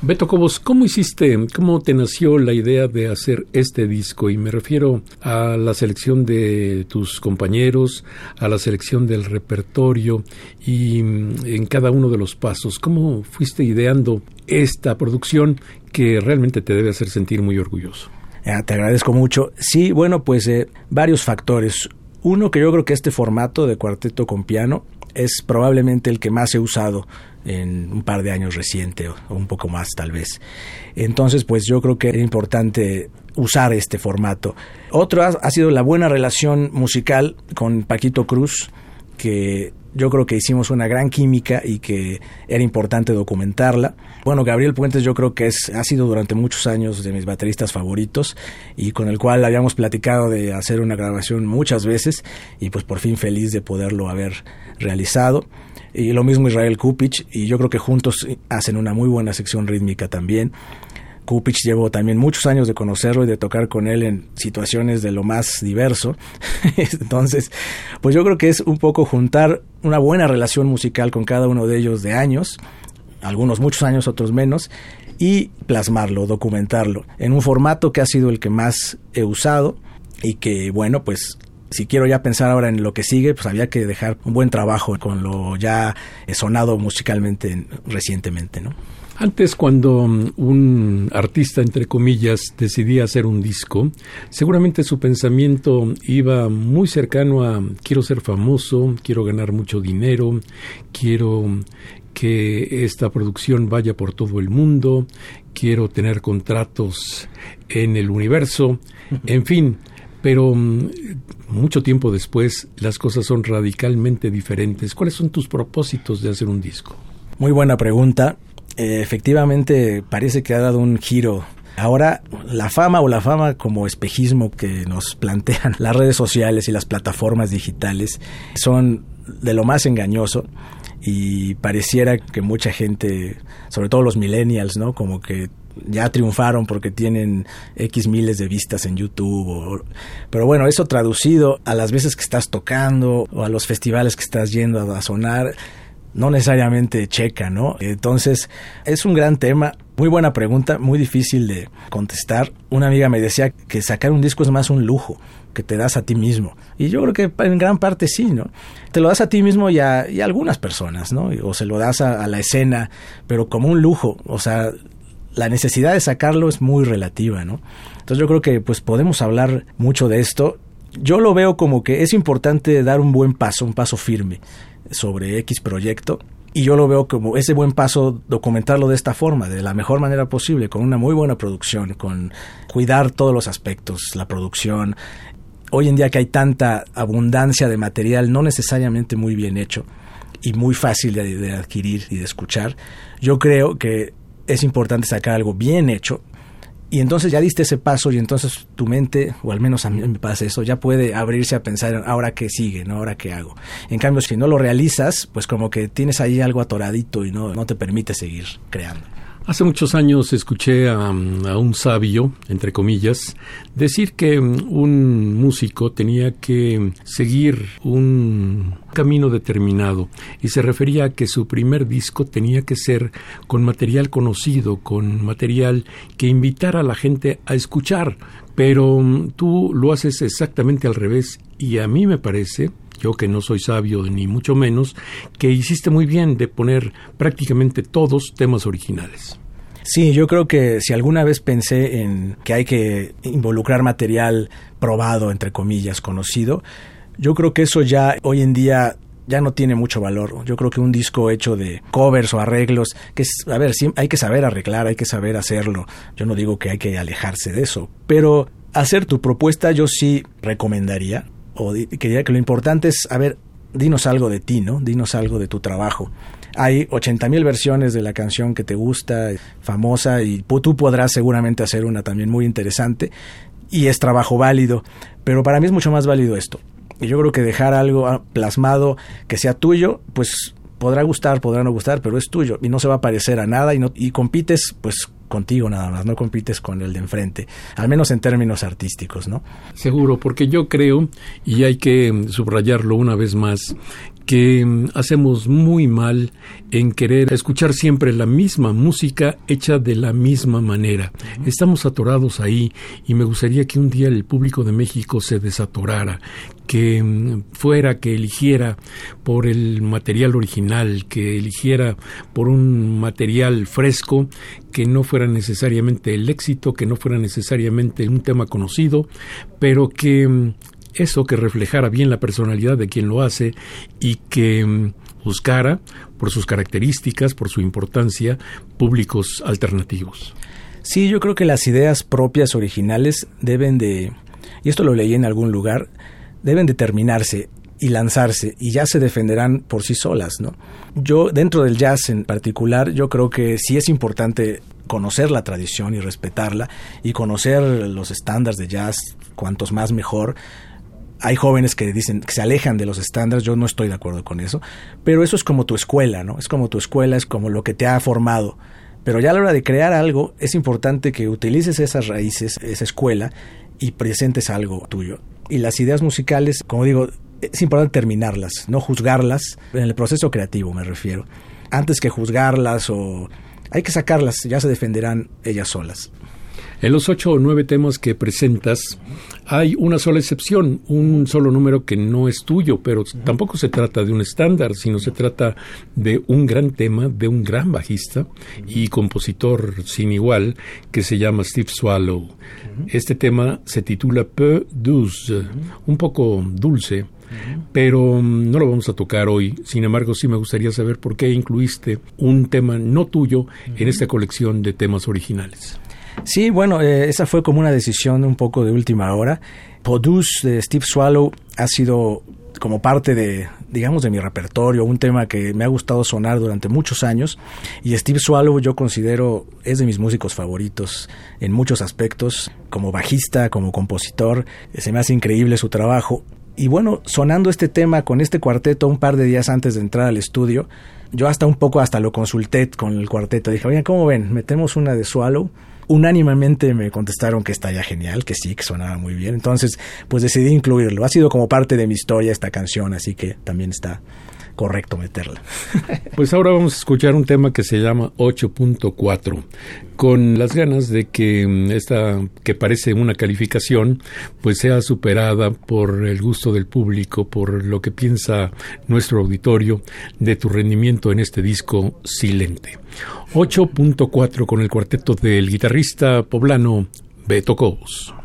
Beto Cobos, ¿cómo hiciste, cómo te nació la idea de hacer este disco? Y me refiero a la selección de tus compañeros, a la selección del repertorio y mm, en cada uno de los pasos. ¿Cómo fuiste ideando esta producción que realmente te debe hacer sentir muy orgulloso? te agradezco mucho. Sí, bueno, pues eh, varios factores. Uno que yo creo que este formato de cuarteto con piano es probablemente el que más he usado en un par de años reciente o, un poco más tal vez. Entonces, pues yo creo que era importante usar este formato. Otro ha, sido la buena relación musical con Paquito Cruz, que yo creo que hicimos una gran química y que era importante documentarla. Bueno, Gabriel Puentes yo creo que es, ha sido durante muchos años de mis bateristas favoritos y con el cual habíamos platicado de hacer una grabación muchas veces y pues por fin feliz de poderlo haber realizado y lo mismo Israel Kupich, y yo creo que juntos hacen una muy buena sección rítmica también. Kupich llevo también muchos años de conocerlo y de tocar con él en situaciones de lo más diverso. Entonces, pues yo creo que es un poco juntar una buena relación musical con cada uno de ellos de años, algunos muchos años, otros menos, y plasmarlo, documentarlo, en un formato que ha sido el que más he usado y que, bueno, pues si quiero ya pensar ahora en lo que sigue, pues había que dejar un buen trabajo con lo ya sonado musicalmente recientemente, ¿no? Antes, cuando mm, un artista, entre comillas, decidía hacer un disco, seguramente su pensamiento iba muy cercano a quiero ser famoso, quiero ganar mucho dinero, quiero que esta producción vaya por todo el mundo, quiero tener contratos en el universo, en fin, pero mm, mucho tiempo después las cosas son radicalmente diferentes. ¿Cuáles son tus propósitos de hacer un disco? Muy buena pregunta. Eh, efectivamente parece que ha dado un giro. Ahora la fama o la fama como espejismo que nos plantean las redes sociales y las plataformas digitales son de lo más engañoso y pareciera que mucha gente, sobre todo los millennials, ¿no? Como que ya triunfaron porque tienen X miles de vistas en YouTube. pero bueno, eso traducido a las veces que estás tocando o a los festivales que estás yendo a sonar, no necesariamente checa, ¿no? Entonces, es un gran tema. Muy buena pregunta, muy difícil de contestar. Una amiga me decía que sacar un disco es más un lujo que te das a ti mismo. Y yo creo que en gran parte sí, ¿no? Te lo das a ti mismo y a, algunas personas, ¿no? O se lo das a, la escena, pero como un lujo. O sea, la necesidad de sacarlo es muy relativa, ¿no? Entonces yo creo que pues podemos hablar mucho de esto. Yo lo veo como que es importante dar un buen paso, un paso firme sobre X proyecto y yo lo veo como ese buen paso documentarlo de esta forma, de la mejor manera posible, con una muy buena producción, con cuidar todos los aspectos, la producción. Hoy en día que hay tanta abundancia de material no necesariamente muy bien hecho y muy fácil de, de adquirir y de escuchar, yo creo que es importante sacar algo bien hecho y entonces ya diste ese paso y entonces tu mente, o al menos a mí me pasa eso, ya puede abrirse a pensar en ahora qué sigue, ¿no? Ahora qué hago. En cambio, si no lo realizas, pues como que tienes ahí algo atoradito y no, no te permite seguir creando. Hace muchos años escuché a, un sabio, entre comillas, decir que un músico tenía que seguir un camino determinado y se refería a que su primer disco tenía que ser con material conocido, con material que invitara a la gente a escuchar, pero tú lo haces exactamente al revés y a mí me parece yo que no soy sabio ni mucho menos, que hiciste muy bien de poner prácticamente todos temas originales. Sí, yo creo que si alguna vez pensé en que hay que involucrar material probado, entre comillas, conocido, yo creo que eso ya hoy en día ya no tiene mucho valor. Yo creo que un disco hecho de covers o arreglos, que es, a ver, sí, hay que saber arreglar, hay que saber hacerlo. Yo no digo que hay que alejarse de eso, pero hacer tu propuesta yo sí recomendaría o que, que lo importante es, a ver, dinos algo de ti, ¿no? Dinos algo de tu trabajo. Hay 80.000 mil versiones de la canción que te gusta, famosa, y tú podrás seguramente hacer una también muy interesante, y es trabajo válido, pero para mí es mucho más válido esto. Y yo creo que dejar algo ah, plasmado que sea tuyo, pues podrá gustar, podrá no gustar, pero es tuyo y no se va a parecer a nada y compites pues contigo nada más, no compites con el de enfrente, al menos en términos artísticos, ¿no? Seguro, porque yo creo, y hay que subrayarlo una vez más, que mm, hacemos muy mal en querer escuchar siempre la misma música hecha de la misma manera. Estamos atorados ahí y me gustaría que un día el público de México se desatorara, que mm, fuera, que eligiera por el material original, que eligiera por un material fresco, que no fuera necesariamente el éxito, que no fuera necesariamente un tema conocido, pero que mm, eso que reflejara bien la personalidad de quien lo hace y que mm, buscara, por sus características, por su importancia, públicos alternativos. Sí, yo creo que las ideas propias originales deben de, y esto lo leí en algún lugar, deben determinarse y lanzarse y ya se defenderán por sí solas, ¿no? Yo dentro del jazz en particular, yo creo que sí es importante conocer la tradición y respetarla y conocer los estándares de jazz, cuantos más mejor, hay jóvenes que dicen que se alejan de los estándares, yo no estoy de acuerdo con eso, pero eso es como tu escuela, ¿no? Es como tu escuela, es como lo que te ha formado. Pero ya a la hora de crear algo, es importante que utilices esas raíces, esa escuela, y presentes algo tuyo. Y las ideas musicales, como digo, es importante terminarlas, no juzgarlas, en el proceso creativo me refiero. Antes que juzgarlas o... Hay que sacarlas, ya se defenderán ellas solas. En los ocho o nueve temas que presentas hay una sola excepción, un solo número que no es tuyo, pero tampoco se trata de un estándar, sino se trata de un gran tema de un gran bajista y compositor sin igual que se llama Steve Swallow. Este tema se titula Peu douce, un poco dulce. Pero mm, no lo vamos a tocar hoy. Sin embargo, sí me gustaría saber por qué incluiste un tema no tuyo en esta colección de temas originales. Sí, bueno, eh, esa fue como una decisión un poco de última hora. Podus de Steve Swallow ha sido como parte de, digamos, de mi repertorio, un tema que me ha gustado sonar durante muchos años. Y Steve Swallow yo considero es de mis músicos favoritos en muchos aspectos, como bajista, como compositor. Se me hace increíble su trabajo. Y bueno, sonando este tema con este cuarteto un par de días antes de entrar al estudio, yo hasta un poco hasta lo consulté con el cuarteto. Dije, oigan, ¿cómo ven? ¿Metemos una de Swallow? Unánimemente me contestaron que está ya genial, que sí, que sonaba muy bien. Entonces, pues decidí incluirlo. Ha sido como parte de mi historia esta canción, así que también está correcto meterla. Pues ahora vamos a escuchar un tema que se llama 8.4, con las ganas de que mm, esta, que parece una calificación, pues sea superada por el gusto del público, por lo que piensa nuestro auditorio de tu rendimiento en este disco silente. 8.4 con el cuarteto del guitarrista poblano Beto Cobos.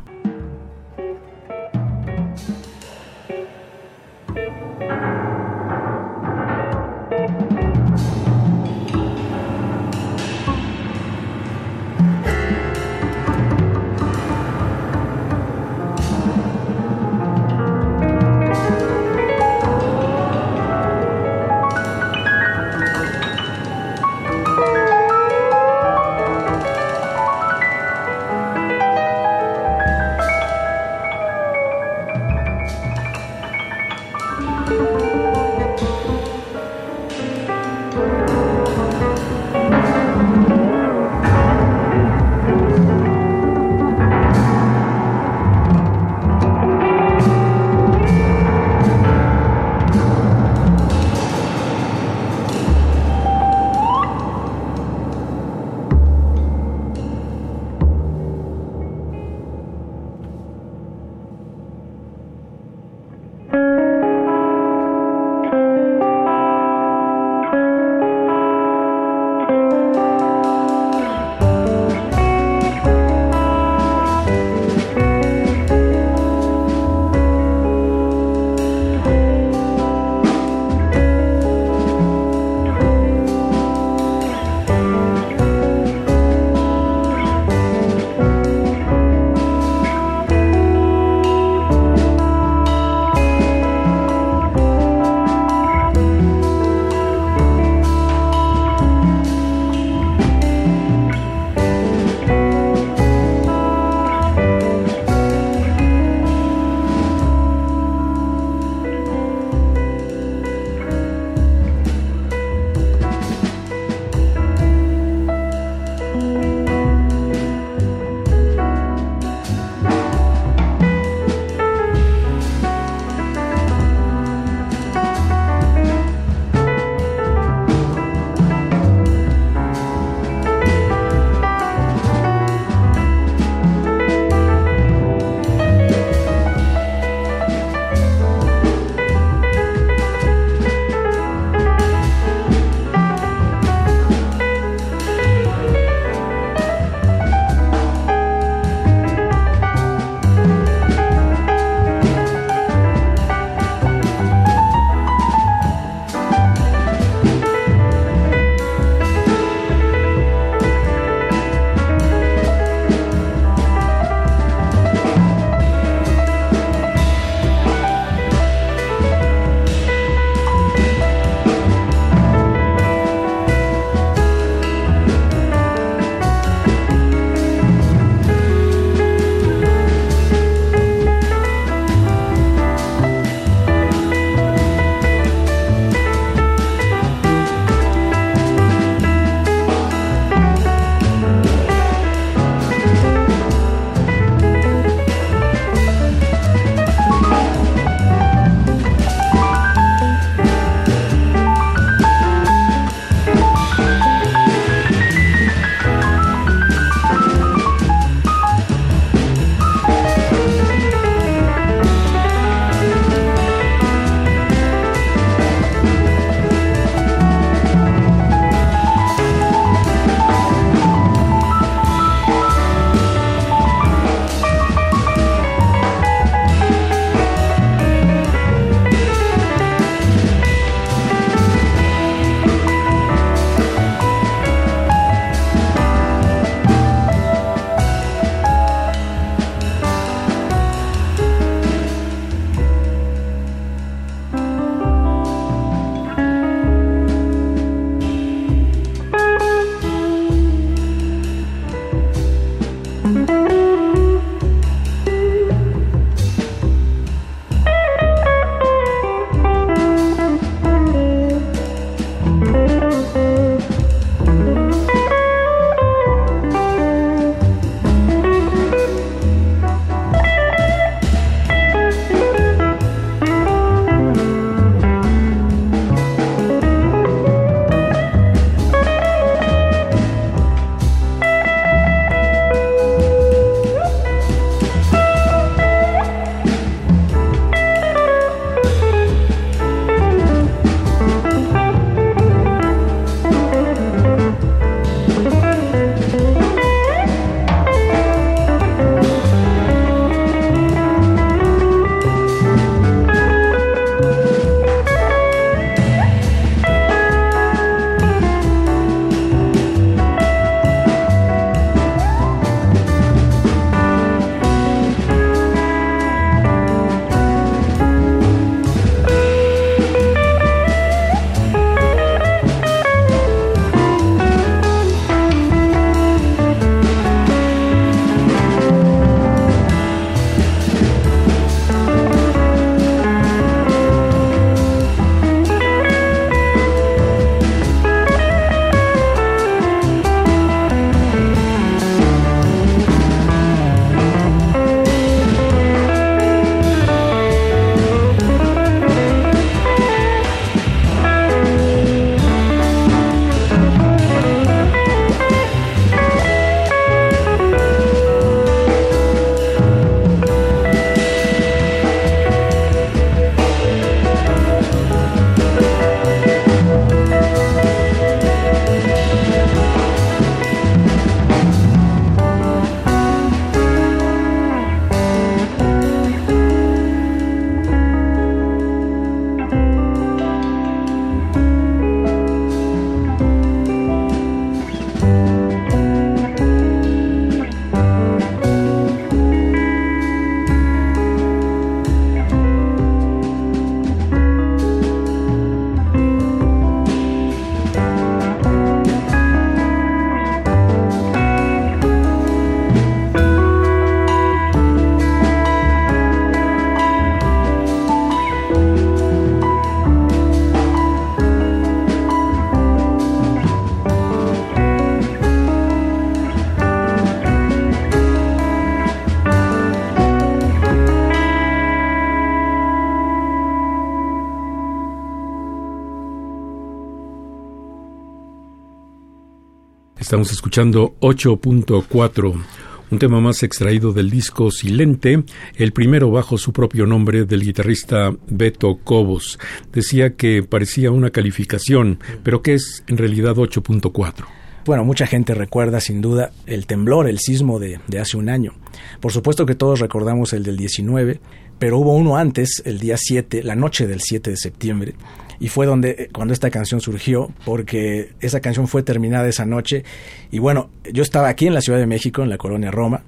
Estamos escuchando 8.4, un tema más extraído del disco Silente, el primero bajo su propio nombre del guitarrista Beto Cobos. Decía que parecía una calificación, pero que es en realidad 8.4. Bueno, mucha gente recuerda sin duda el temblor, el sismo de, de, hace un año. Por supuesto que todos recordamos el del 19, pero hubo uno antes, el día 7, la noche del 7 de septiembre, y fue donde eh, cuando esta canción surgió porque esa canción fue terminada esa noche. Y bueno yo estaba aquí en la Ciudad de México en la colonia Roma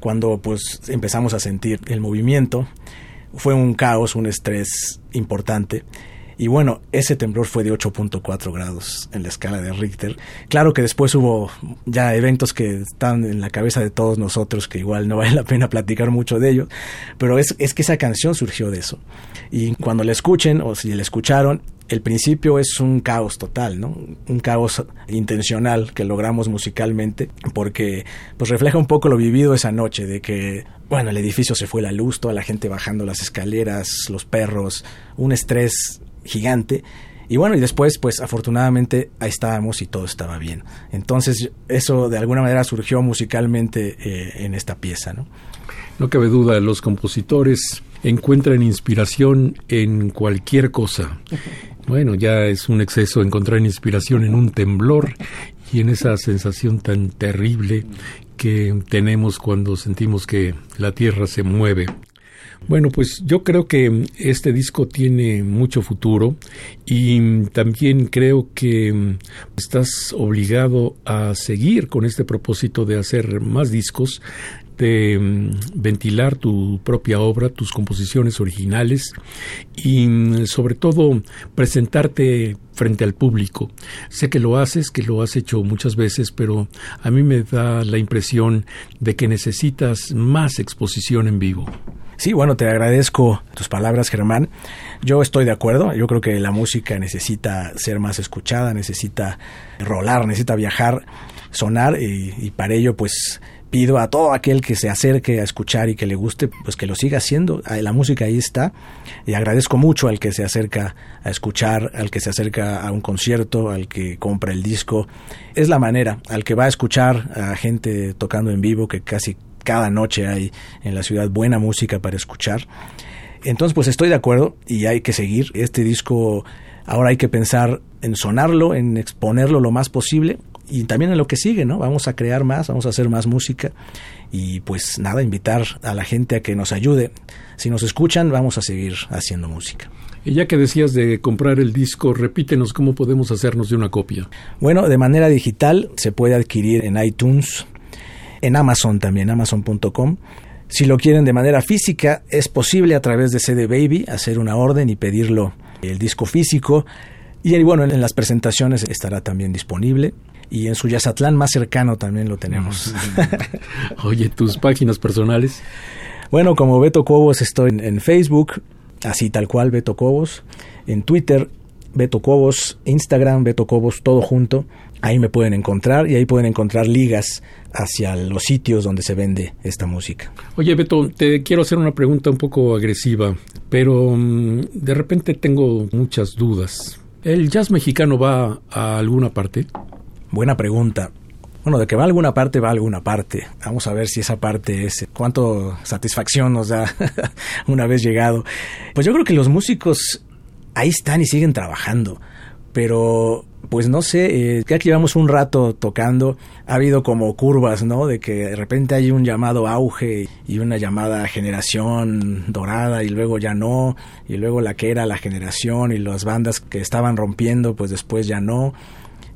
cuando pues empezamos a sentir el movimiento. Fue un caos un estrés importante y bueno, ese temblor fue de 8.4 grados en la escala de Richter. Claro que después hubo ya eventos que están en la cabeza de todos nosotros, que igual no vale la pena platicar mucho de ellos, pero es, es que esa canción surgió de eso. Y cuando la escuchen, o si la escucharon, el principio es un caos total, ¿no? Un caos intencional que logramos musicalmente porque pues refleja un poco lo vivido esa noche de que bueno, el edificio se fue la luz, toda la gente bajando las escaleras, los perros, un estrés gigante. Y bueno, y después, pues afortunadamente ahí estábamos y todo estaba bien. Entonces, eso de alguna manera surgió musicalmente eh, en esta pieza, ¿no? No cabe duda, los compositores encuentran inspiración en cualquier cosa. Bueno, ya es un exceso encontrar inspiración en un temblor y en esa sensación tan terrible que tenemos cuando sentimos que la tierra se mueve. Bueno, pues yo creo que este disco tiene mucho futuro y también creo que estás obligado a seguir con este propósito de hacer más discos de mm, ventilar tu propia obra, tus composiciones originales y mm, sobre todo presentarte frente al público. Sé que lo haces, que lo has hecho muchas veces, pero a mí me da la impresión de que necesitas más exposición en vivo. Sí, bueno, te agradezco tus palabras, Germán. Yo estoy de acuerdo. Yo creo que la música necesita ser más escuchada, necesita rolar, necesita viajar, sonar y, y para ello, pues pido a todo aquel que se acerque a escuchar y que le guste, pues que lo siga haciendo. La música ahí está. Y agradezco mucho al que se acerca a escuchar, al que se acerca a un concierto, al que compra el disco. Es la manera, al que va a escuchar a gente tocando en vivo, que casi cada noche hay en la ciudad buena música para escuchar. Entonces, pues estoy de acuerdo y hay que seguir. Este disco ahora hay que pensar en sonarlo, en exponerlo lo más posible y también en lo que sigue, ¿no? Vamos a crear más, vamos a hacer más música y pues nada, invitar a la gente a que nos ayude. Si nos escuchan, vamos a seguir haciendo música. Y ya que decías de comprar el disco, repítenos cómo podemos hacernos de una copia. Bueno, de manera digital se puede adquirir en iTunes, en Amazon también, amazon.com. Si lo quieren de manera física, es posible a través de CD Baby hacer una orden y pedirlo el disco físico. Y bueno, en las presentaciones estará también disponible y en su Yazatlán más cercano también lo tenemos. Oye, tus páginas personales. Bueno, como Beto Cobos estoy en, Facebook, así tal cual Beto Cobos, en Twitter Beto Cobos, Instagram Beto Cobos, todo junto. Ahí me pueden encontrar y ahí pueden encontrar ligas hacia los sitios donde se vende esta música. Oye, Beto, te quiero hacer una pregunta un poco agresiva, pero mm, de repente tengo muchas dudas. ¿El jazz mexicano va a alguna parte? Buena pregunta. Bueno, de que va a alguna parte, va a alguna parte. Vamos a ver si esa parte es cuánto satisfacción nos da una vez llegado. Pues yo creo que los músicos ahí están y siguen trabajando. Pero, pues no sé, eh, ya que llevamos un rato tocando, ha habido como curvas, ¿no? De que de repente hay un llamado auge y una llamada generación dorada y luego ya no, y luego la que era la generación y las bandas que estaban rompiendo, pues después ya no.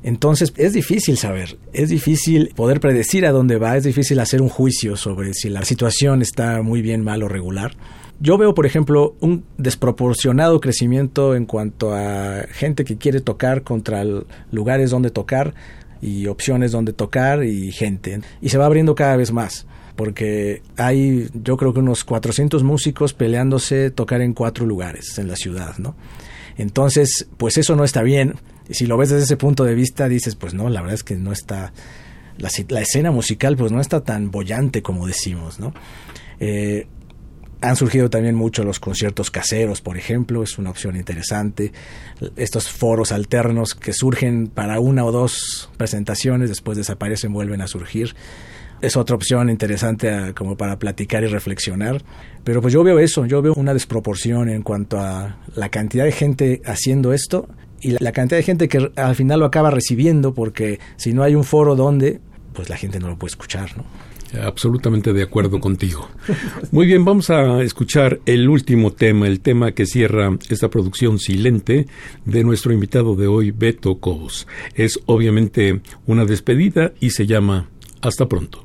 Entonces es difícil saber, es difícil poder predecir a dónde va, es difícil hacer un juicio sobre si la situación está muy bien, mal o regular. Yo veo, por ejemplo, un desproporcionado crecimiento en cuanto a gente que quiere tocar contra lugares donde tocar y opciones donde tocar y gente. Y se va abriendo cada vez más porque hay yo creo que unos 400 músicos peleándose tocar en cuatro lugares en la ciudad, ¿no? Entonces, pues eso no está bien si lo ves desde ese punto de vista, dices, pues no, la verdad es que no está, la, escena musical pues no está tan bollante como decimos, ¿no? Eh, Han surgido también mucho los conciertos caseros, por ejemplo, es una opción interesante. Estos foros alternos que surgen para una o dos presentaciones, después desaparecen, vuelven a surgir. Es otra opción interesante ah, como para platicar y reflexionar. Pero pues yo veo eso, yo veo una desproporción en cuanto a la cantidad de gente haciendo esto y la cantidad de gente que al final lo acaba recibiendo porque si no hay un foro donde, pues la gente no lo puede escuchar, ¿no? Absolutamente de acuerdo contigo. Muy bien, vamos a escuchar el último tema, el tema que cierra esta producción silente de nuestro invitado de hoy, Beto Cobos. Es obviamente una despedida y se llama Hasta pronto.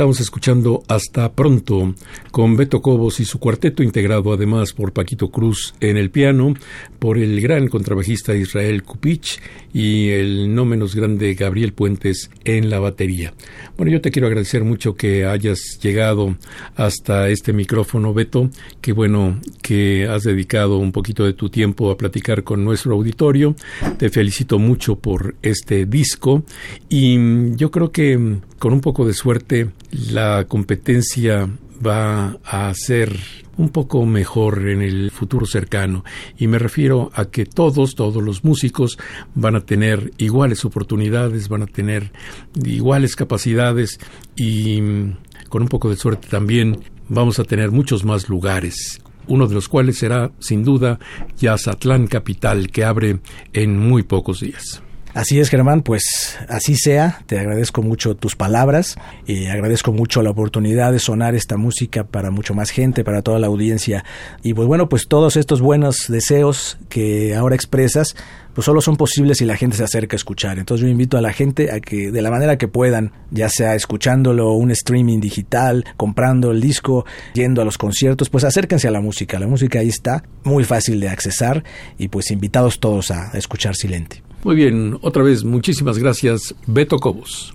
Estamos escuchando Hasta Pronto con Beto Cobos y su cuarteto integrado además por Paquito Cruz en el piano, por el gran contrabajista Israel Kupich y el no menos grande Gabriel Puentes en la batería. Bueno, yo te quiero agradecer mucho que hayas llegado hasta este micrófono, Beto. Qué bueno que has dedicado un poquito de tu tiempo a platicar con nuestro auditorio. Te felicito mucho por este disco y yo creo que con un poco de suerte la competencia va a ser un poco mejor en el futuro cercano y me refiero a que todos, todos los músicos van a tener iguales oportunidades, van a tener iguales capacidades y mm, con un poco de suerte también vamos a tener muchos más lugares uno de los cuales será sin duda Yazatlán Capital que abre en muy pocos días. Así es, Germán, pues así sea. Te agradezco mucho tus palabras y agradezco mucho la oportunidad de sonar esta música para mucho más gente, para toda la audiencia. Y pues bueno, pues todos estos buenos deseos que ahora expresas, pues solo son posibles si la gente se acerca a escuchar. Entonces yo invito a la gente a que de la manera que puedan, ya sea escuchándolo, un streaming digital, comprando el disco, yendo a los conciertos, pues acérquense a la música. La música ahí está, muy fácil de accesar y pues invitados todos a, escuchar Silente. Muy bien, otra vez muchísimas gracias, Beto Cobos.